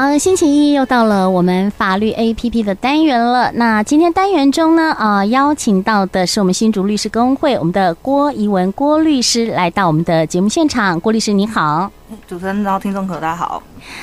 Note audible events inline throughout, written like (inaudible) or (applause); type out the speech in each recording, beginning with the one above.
好，星期一又到了我们法律 APP 的单元了。那今天单元中呢，啊、呃，邀请到的是我们新竹律师公会我们的郭怡文郭律师来到我们的节目现场。郭律师你好，主持人然后，听众朋友大家好。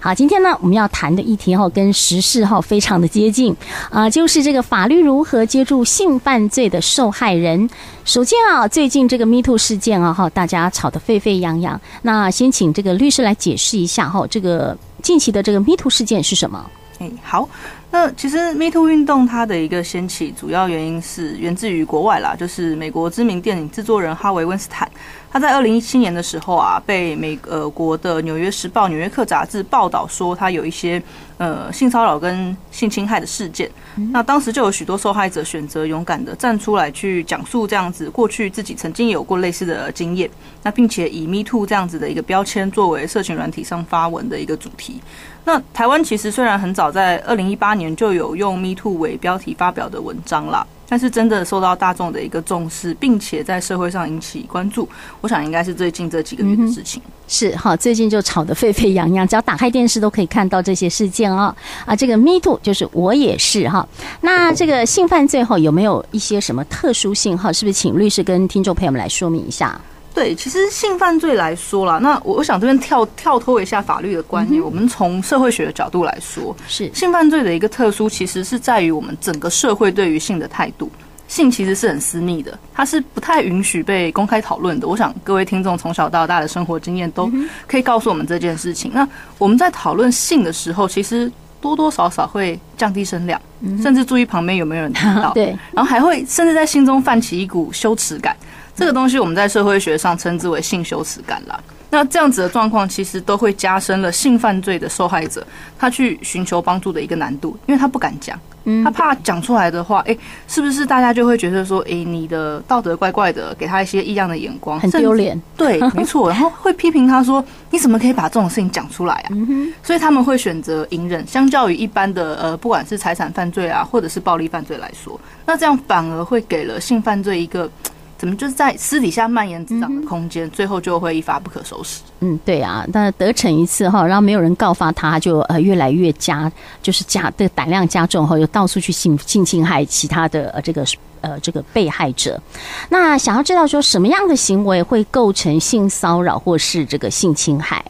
好，今天呢我们要谈的议题哈，跟时事哈非常的接近啊、呃，就是这个法律如何接住性犯罪的受害人。首先啊，最近这个 Me Too 事件啊哈，大家吵得沸沸扬扬。那先请这个律师来解释一下哈，这个。近期的这个 Me Too 事件是什么？哎，好，那其实 Me Too 运动它的一个掀起，主要原因是源自于国外啦，就是美国知名电影制作人哈维温斯坦，他在二零一七年的时候啊，被美呃国的纽约时报、纽约客杂志报道说他有一些呃性骚扰跟性侵害的事件。那当时就有许多受害者选择勇敢的站出来去讲述这样子过去自己曾经有过类似的经验，那并且以 Me Too 这样子的一个标签作为社群软体上发文的一个主题。那台湾其实虽然很早在二零一八年就有用 Me Too 为标题发表的文章啦。但是真的受到大众的一个重视，并且在社会上引起关注，我想应该是最近这几个月的事情。嗯、是哈，最近就吵得沸沸扬扬，只要打开电视都可以看到这些事件哦。啊，这个 Me Too 就是我也是哈。那这个性犯罪后有没有一些什么特殊性哈？是不是请律师跟听众朋友们来说明一下？对，其实性犯罪来说啦，那我我想这边跳跳脱一下法律的观念，嗯、我们从社会学的角度来说，是性犯罪的一个特殊，其实是在于我们整个社会对于性的态度。性其实是很私密的，它是不太允许被公开讨论的。我想各位听众从小到大的生活经验都可以告诉我们这件事情。那我们在讨论性的时候，其实多多少少会降低声量，甚至注意旁边有没有人听到，(laughs) 对，然后还会甚至在心中泛起一股羞耻感。这个东西我们在社会学上称之为性羞耻感啦。那这样子的状况，其实都会加深了性犯罪的受害者他去寻求帮助的一个难度，因为他不敢讲，他怕讲出来的话，哎，是不是大家就会觉得说，哎，你的道德怪怪的，给他一些异样的眼光，很丢脸。(laughs) 对，没错，然后会批评他说，你怎么可以把这种事情讲出来啊？(laughs) 所以他们会选择隐忍，相较于一般的呃，不管是财产犯罪啊，或者是暴力犯罪来说，那这样反而会给了性犯罪一个。怎么就是在私底下蔓延滋长的空间，最后就会一发不可收拾。嗯，对啊，但得逞一次哈，然后没有人告发他，就呃越来越加，就是加的胆量加重后，又到处去性性侵害其他的呃这个呃这个被害者。那想要知道说什么样的行为会构成性骚扰或是这个性侵害？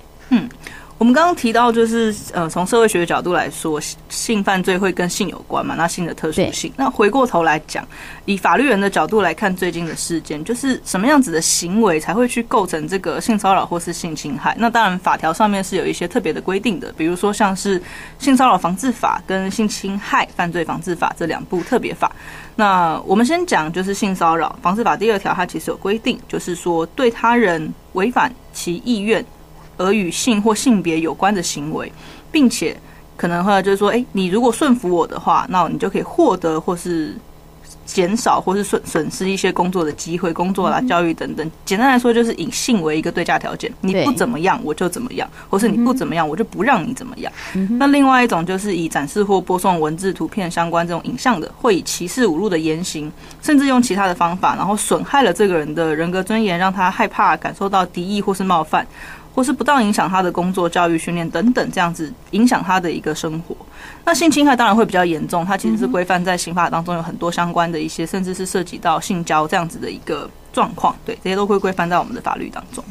嗯。我们刚刚提到，就是呃，从社会学的角度来说，性犯罪会跟性有关嘛？那性的特殊性。那回过头来讲，以法律人的角度来看，最近的事件，就是什么样子的行为才会去构成这个性骚扰或是性侵害？那当然，法条上面是有一些特别的规定的，比如说像是性骚扰防治法跟性侵害犯罪防治法这两部特别法。那我们先讲，就是性骚扰防治法第二条，它其实有规定，就是说对他人违反其意愿。而与性或性别有关的行为，并且可能会就是说，诶，你如果顺服我的话，那你就可以获得或是减少或是损损失一些工作的机会、工作啦、教育等等。简单来说，就是以性为一个对价条件，你不怎么样，我就怎么样，或是你不怎么样，我就不让你怎么样。那另外一种就是以展示或播送文字、图片相关这种影像的，会以歧视、侮辱的言行，甚至用其他的方法，然后损害了这个人的人格尊严，让他害怕、感受到敌意或是冒犯。或是不当影响他的工作、教育、训练等等，这样子影响他的一个生活。那性侵害当然会比较严重，它其实是规范在刑法当中有很多相关的一些，甚至是涉及到性交这样子的一个状况。对，这些都会规范在我们的法律当中。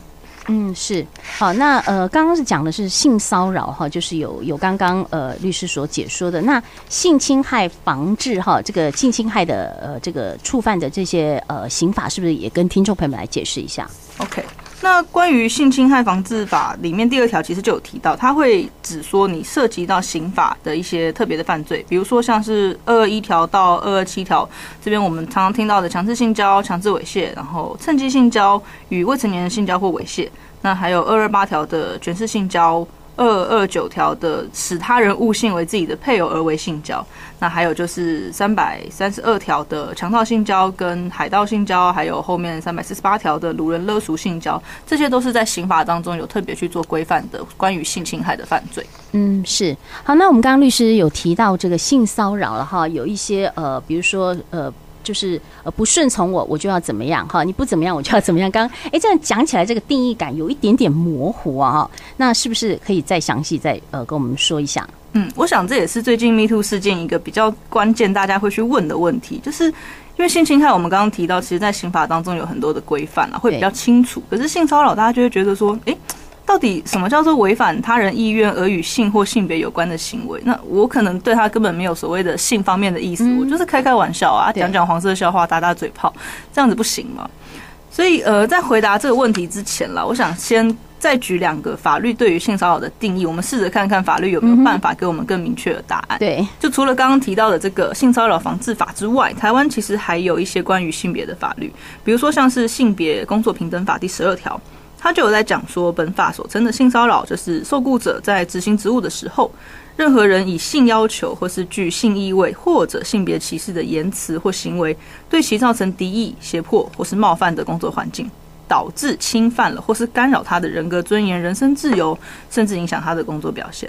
嗯，是。好，那呃，刚刚是讲的是性骚扰哈，就是有有刚刚呃律师所解说的。那性侵害防治哈，这个性侵害的呃这个触犯的这些呃刑法，是不是也跟听众朋友们来解释一下？OK。那关于性侵害防治法里面第二条，其实就有提到，它会只说你涉及到刑法的一些特别的犯罪，比如说像是二二一条到二二七条这边我们常常听到的强制性交、强制猥亵，然后趁机性交与未成年人性交或猥亵，那还有二二八条的权势性交。二二九条的使他人误信为自己的配偶而为性交，那还有就是三百三十二条的强盗性交跟海盗性交，还有后面三百四十八条的掳人勒赎性交，这些都是在刑法当中有特别去做规范的关于性侵害的犯罪。嗯，是。好，那我们刚刚律师有提到这个性骚扰了哈，有一些呃，比如说呃。就是呃不顺从我，我就要怎么样哈？你不怎么样，我就要怎么样？刚刚哎，这样讲起来，这个定义感有一点点模糊啊。那是不是可以再详细再呃跟我们说一下？嗯，我想这也是最近 Me Too 事件一个比较关键，大家会去问的问题，就是因为性侵害，我们刚刚提到，其实在刑法当中有很多的规范啊，会比较清楚。可是性骚扰，大家就会觉得说，哎。到底什么叫做违反他人意愿而与性或性别有关的行为？那我可能对他根本没有所谓的性方面的意思，我就是开开玩笑啊，讲讲黄色笑话，打打嘴炮，这样子不行吗？所以呃，在回答这个问题之前啦，我想先再举两个法律对于性骚扰的定义，我们试着看看法律有没有办法给我们更明确的答案。对，就除了刚刚提到的这个性骚扰防治法之外，台湾其实还有一些关于性别的法律，比如说像是性别工作平等法第十二条。他就有在讲说，本法所称的性骚扰，就是受雇者在执行职务的时候，任何人以性要求或是具性意味或者性别歧视的言辞或行为，对其造成敌意、胁迫或是冒犯的工作环境，导致侵犯了或是干扰他的人格尊严、人身自由，甚至影响他的工作表现。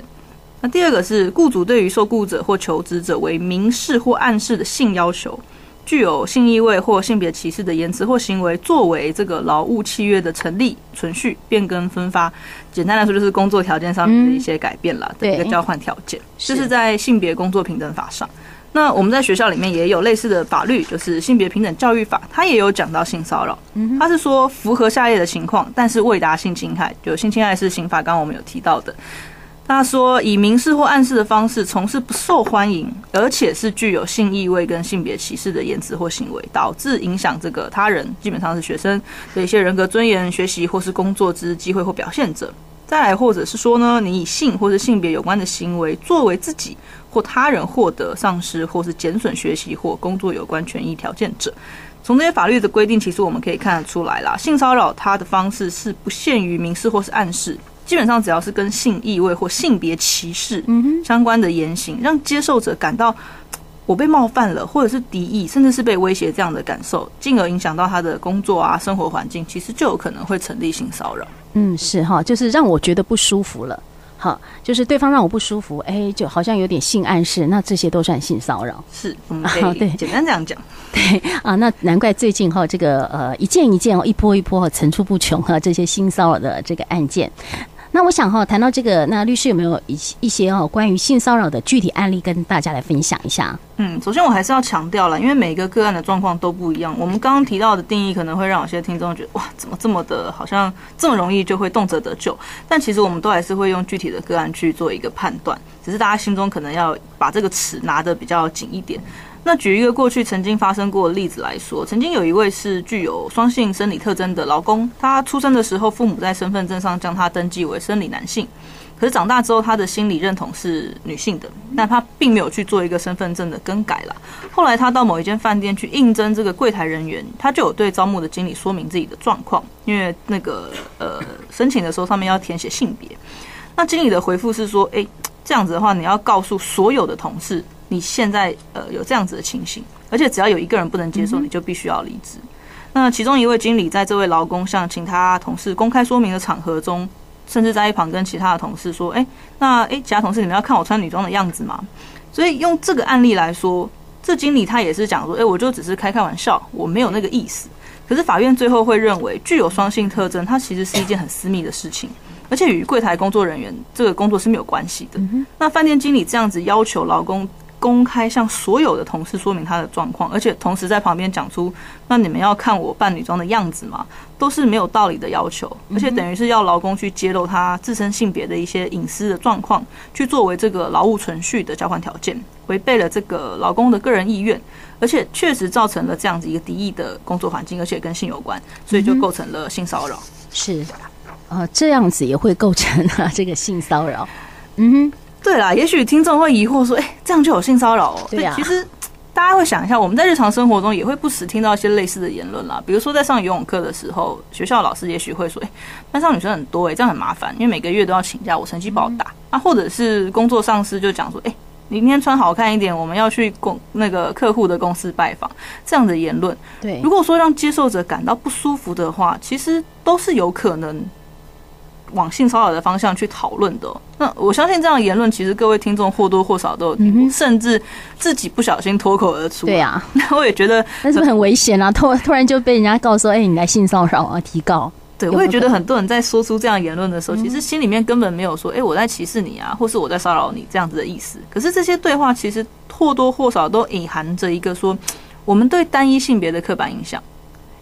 那第二个是雇主对于受雇者或求职者为明示或暗示的性要求。具有性意味或性别歧视的言辞或行为，作为这个劳务契约的成立、存续、变更、分发，简单来说就是工作条件上面的一些改变了的一个交换条件。这是在性别工作平等法上。那我们在学校里面也有类似的法律，就是性别平等教育法，它也有讲到性骚扰。它是说符合下列的情况，但是未达性侵害，就性侵害是刑法，刚刚我们有提到的。他说，以明示或暗示的方式从事不受欢迎，而且是具有性意味跟性别歧视的言辞或行为，导致影响这个他人，基本上是学生的一些人格尊严、学习或是工作之机会或表现者。再来，或者是说呢，你以性或是性别有关的行为，作为自己或他人获得、丧失或是减损学习或工作有关权益条件者。从这些法律的规定，其实我们可以看得出来啦，性骚扰它的方式是不限于明示或是暗示。基本上只要是跟性意味或性别歧视相关的言行，让接受者感到 (tsk) 我被冒犯了，或者是敌意，甚至是被威胁这样的感受，进而影响到他的工作啊、生活环境，其实就有可能会成立性骚扰。嗯，是哈，就是让我觉得不舒服了，好，就是对方让我不舒服，哎，就好像有点性暗示，那这些都算性骚扰。是，我们 (laughs) 可以对简单这样讲。(laughs) 对啊，那难怪最近哈，这个呃一件一件哦，一波一波层出不穷哈，这些性骚扰的这个案件。那我想哈，谈到这个，那律师有没有一一些哦关于性骚扰的具体案例跟大家来分享一下？嗯，首先我还是要强调了，因为每个个案的状况都不一样。我们刚刚提到的定义可能会让有些听众觉得哇，怎么这么的，好像这么容易就会动辄得咎。但其实我们都还是会用具体的个案去做一个判断，只是大家心中可能要把这个尺拿得比较紧一点。那举一个过去曾经发生过的例子来说，曾经有一位是具有双性生理特征的劳工，他出生的时候父母在身份证上将他登记为生理男性，可是长大之后他的心理认同是女性的，但他并没有去做一个身份证的更改了。后来他到某一间饭店去应征这个柜台人员，他就有对招募的经理说明自己的状况，因为那个呃申请的时候上面要填写性别，那经理的回复是说，诶，这样子的话你要告诉所有的同事。你现在呃有这样子的情形，而且只要有一个人不能接受，你就必须要离职。那其中一位经理在这位劳工向请他同事公开说明的场合中，甚至在一旁跟其他的同事说：“诶，那诶，其他同事你们要看我穿女装的样子吗？”所以用这个案例来说，这经理他也是讲说：“诶，我就只是开开玩笑，我没有那个意思。”可是法院最后会认为，具有双性特征，它其实是一件很私密的事情，而且与柜台工作人员这个工作是没有关系的。那饭店经理这样子要求劳工。公开向所有的同事说明他的状况，而且同时在旁边讲出“那你们要看我扮女装的样子吗？”都是没有道理的要求，而且等于是要劳工去揭露他自身性别的一些隐私的状况，去作为这个劳务存续的交换条件，违背了这个劳工的个人意愿，而且确实造成了这样子一个敌意的工作环境，而且跟性有关，所以就构成了性骚扰。是，呃，这样子也会构成啊这个性骚扰。嗯哼。对啦，也许听众会疑惑说：“哎，这样就有性骚扰哦？”对呀、啊。其实大家会想一下，我们在日常生活中也会不时听到一些类似的言论啦。比如说，在上游泳课的时候，学校老师也许会说：“哎，班上女生很多，哎，这样很麻烦，因为每个月都要请假，我成绩不好打。嗯”啊，或者是工作上司就讲说：“哎，你明天穿好看一点，我们要去公那个客户的公司拜访。”这样的言论，对，如果说让接受者感到不舒服的话，其实都是有可能。往性骚扰的方向去讨论的。那我相信这样的言论，其实各位听众或多或少都有听过，甚至自己不小心脱口而出。对啊，(laughs) 那我也觉得那是不是很危险啊？突突然就被人家告诉，哎，你来性骚扰啊，提告。对，我也觉得很多人在说出这样言论的时候，其实心里面根本没有说，哎，我在歧视你啊，或是我在骚扰你这样子的意思。可是这些对话其实或多或少都隐含着一个说，我们对单一性别的刻板印象。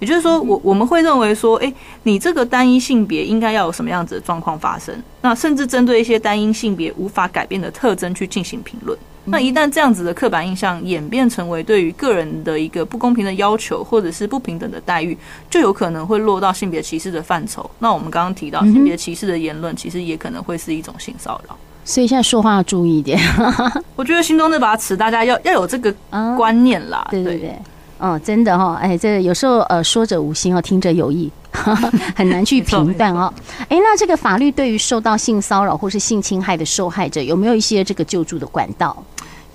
也就是说，我我们会认为说，哎，你这个单一性别应该要有什么样子的状况发生？那甚至针对一些单一性别无法改变的特征去进行评论。那一旦这样子的刻板印象演变成为对于个人的一个不公平的要求，或者是不平等的待遇，就有可能会落到性别歧视的范畴。那我们刚刚提到性别歧视的言论，其实也可能会是一种性骚扰。所以现在说话要注意一点。(laughs) 我觉得心中那把尺，大家要要有这个观念啦。对对对，嗯，真的哈，哎，这有时候呃，说者无心哦，听者有意，(laughs) 很难去评断哦。哎，那这个法律对于受到性骚扰或是性侵害的受害者，有没有一些这个救助的管道？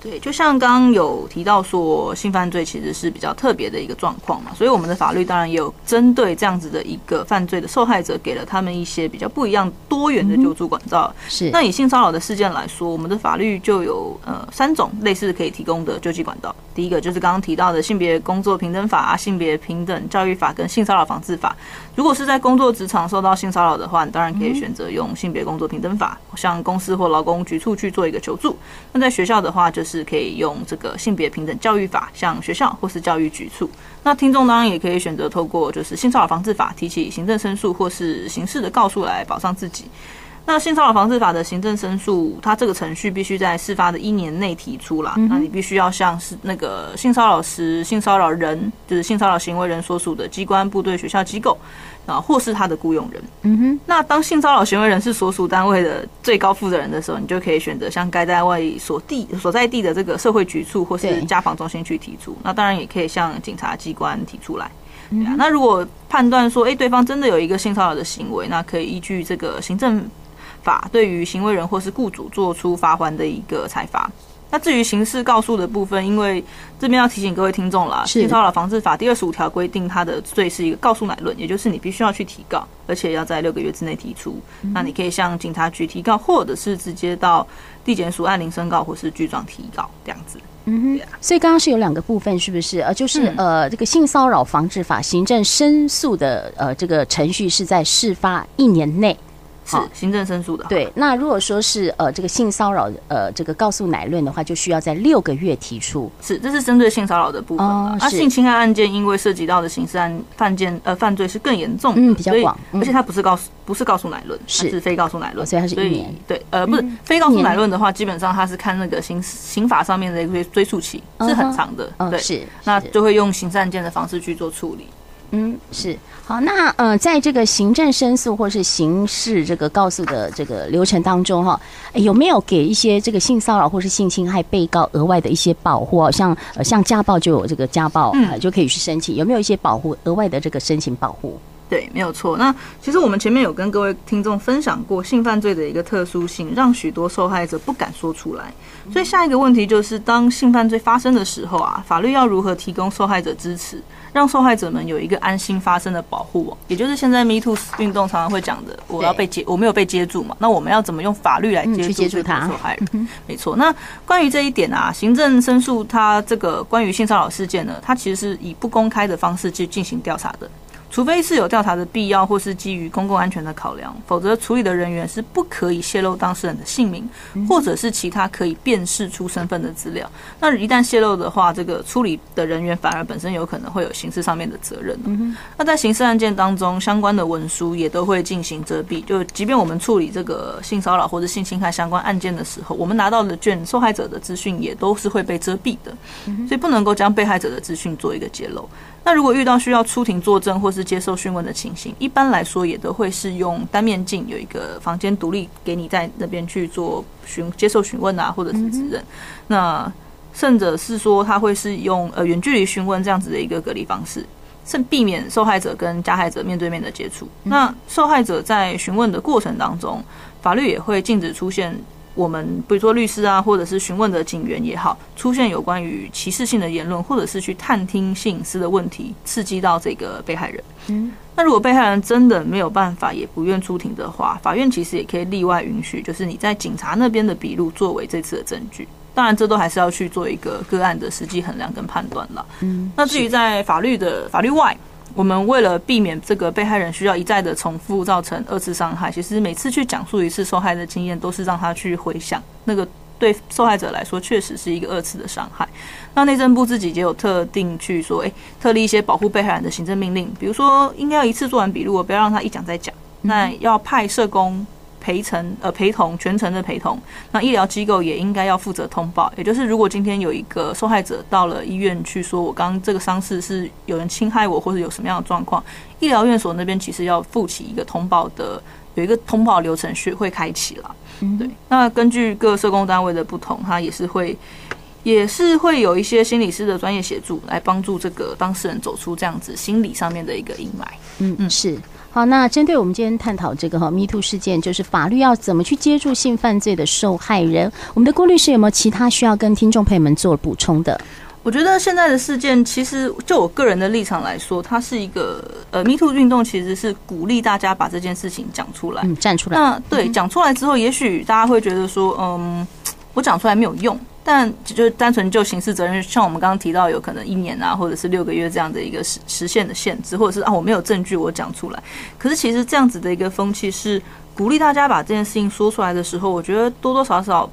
对，就像刚刚有提到说，性犯罪其实是比较特别的一个状况嘛，所以我们的法律当然也有针对这样子的一个犯罪的受害者，给了他们一些比较不一样、多元的救助管道。是，那以性骚扰的事件来说，我们的法律就有呃三种类似可以提供的救济管道。第一个就是刚刚提到的性别工作平等法啊、性别平等教育法跟性骚扰防治法。如果是在工作职场受到性骚扰的话，你当然可以选择用性别工作平等法，向公司或劳工局处去做一个求助。那在学校的话，就是可以用这个性别平等教育法，向学校或是教育局处。那听众当然也可以选择透过就是性骚扰防治法提起行政申诉或是刑事的告诉来保障自己。那性骚扰防治法的行政申诉，它这个程序必须在事发的一年内提出啦。那你必须要向是那个性骚扰时性骚扰人，就是性骚扰行为人所属的机关、部队、学校机构啊，或是他的雇佣人。嗯哼。那当性骚扰行为人是所属单位的最高负责人的时候，你就可以选择向该单位所地所在地的这个社会局处或是家访中心去提出。那当然也可以向警察机关提出来。对啊。那如果判断说，哎，对方真的有一个性骚扰的行为，那可以依据这个行政。法对于行为人或是雇主做出罚还的一个裁罚。那至于刑事告诉的部分，因为这边要提醒各位听众啦，性骚扰防治法第二十五条规定，它的罪是一个告诉乃论，也就是你必须要去提告，而且要在六个月之内提出。那你可以向警察局提告，或者是直接到地检署按铃申告，或是具状提告这样子。嗯哼。所以刚刚是有两个部分，是不是？呃，就是呃，这个性骚扰防治法行政申诉的呃这个程序是在事发一年内。是行政申诉的。对，那如果说是呃这个性骚扰呃这个告诉乃论的话，就需要在六个月提出。是，这是针对性骚扰的部分。啊，性侵害案件因为涉及到的刑事案犯件呃犯罪是更严重，嗯，比较广，而且它不是告诉不是告诉乃论，是是非告诉乃论，所以它是一年。对，呃，不是非告诉乃论的话，基本上它是看那个刑刑法上面的一个追诉期是很长的，对，是，那就会用刑事案件的方式去做处理。嗯，是好。那呃，在这个行政申诉或是刑事这个告诉的这个流程当中，哈，有没有给一些这个性骚扰或是性侵害被告额外的一些保护？像呃，像家暴就有这个家暴，呃，就可以去申请。有没有一些保护额外的这个申请保护？对，没有错。那其实我们前面有跟各位听众分享过性犯罪的一个特殊性，让许多受害者不敢说出来。所以下一个问题就是，当性犯罪发生的时候啊，法律要如何提供受害者支持？让受害者们有一个安心发生的保护网，也就是现在 Me Too 运动常常会讲的，我要被接，我没有被接住嘛？那我们要怎么用法律来接住他受害人？没错。那关于这一点啊，行政申诉它这个关于性骚扰事件呢，它其实是以不公开的方式去进行调查的。除非是有调查的必要，或是基于公共安全的考量，否则处理的人员是不可以泄露当事人的姓名，或者是其他可以辨识出身份的资料。那一旦泄露的话，这个处理的人员反而本身有可能会有刑事上面的责任。那在刑事案件当中，相关的文书也都会进行遮蔽。就即便我们处理这个性骚扰或者性侵害相关案件的时候，我们拿到的卷受害者的资讯也都是会被遮蔽的，所以不能够将被害者的资讯做一个揭露。那如果遇到需要出庭作证或是接受讯问的情形，一般来说也都会是用单面镜，有一个房间独立给你在那边去做询接受询问啊，或者是指认。那甚者是说他会是用呃远距离询问这样子的一个隔离方式，甚避免受害者跟加害者面对面的接触。那受害者在询问的过程当中，法律也会禁止出现。我们比如说律师啊，或者是询问的警员也好，出现有关于歧视性的言论，或者是去探听性隐私的问题，刺激到这个被害人。嗯，那如果被害人真的没有办法，也不愿出庭的话，法院其实也可以例外允许，就是你在警察那边的笔录作为这次的证据。当然，这都还是要去做一个个案的实际衡量跟判断了。嗯，那至于在法律的法律外，我们为了避免这个被害人需要一再的重复造成二次伤害，其实每次去讲述一次受害的经验，都是让他去回想那个。对受害者来说，确实是一个二次的伤害。那内政部自己也有特定去说，诶，特立一些保护被害人的行政命令，比如说应该要一次做完笔录，我不要让他一讲再讲。那要派社工陪同，呃，陪同全程的陪同。那医疗机构也应该要负责通报，也就是如果今天有一个受害者到了医院去说，我刚刚这个伤势是有人侵害我，或者有什么样的状况，医疗院所那边其实要负起一个通报的，有一个通报流程学会开启了。对，那根据各社工单位的不同，它也是会，也是会有一些心理师的专业协助，来帮助这个当事人走出这样子心理上面的一个阴霾。嗯嗯，是。好，那针对我们今天探讨这个哈 Me Too 事件，就是法律要怎么去接住性犯罪的受害人？我们的郭律师有没有其他需要跟听众朋友们做补充的？我觉得现在的事件，其实就我个人的立场来说，它是一个呃，Me Too 运动其实是鼓励大家把这件事情讲出来，嗯，站出来。那对，讲出来之后，也许大家会觉得说，嗯，我讲出来没有用，但就单纯就刑事责任，像我们刚刚提到，有可能一年啊，或者是六个月这样的一个时时限的限制，或者是啊，我没有证据，我讲出来。可是其实这样子的一个风气是鼓励大家把这件事情说出来的时候，我觉得多多少少。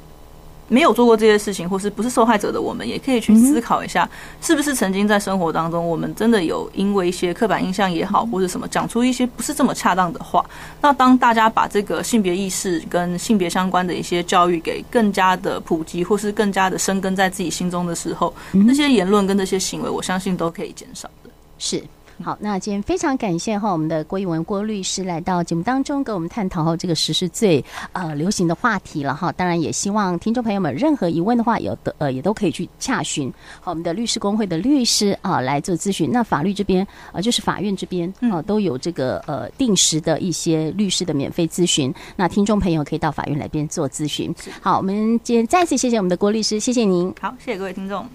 没有做过这些事情，或是不是受害者的我们，也可以去思考一下，是不是曾经在生活当中，我们真的有因为一些刻板印象也好，或者什么，讲出一些不是这么恰当的话。那当大家把这个性别意识跟性别相关的一些教育给更加的普及，或是更加的生根在自己心中的时候，那些言论跟这些行为，我相信都可以减少的。是。好，那今天非常感谢哈我们的郭艺文郭律师来到节目当中，跟我们探讨哈这个时事最呃流行的话题了哈。当然也希望听众朋友们任何疑问的话，有的呃也都可以去洽询好我们的律师工会的律师啊来做咨询。那法律这边呃就是法院这边啊都有这个呃定时的一些律师的免费咨询。那听众朋友可以到法院来边做咨询。好，我们今天再次谢谢我们的郭律师，谢谢您。好，谢谢各位听众。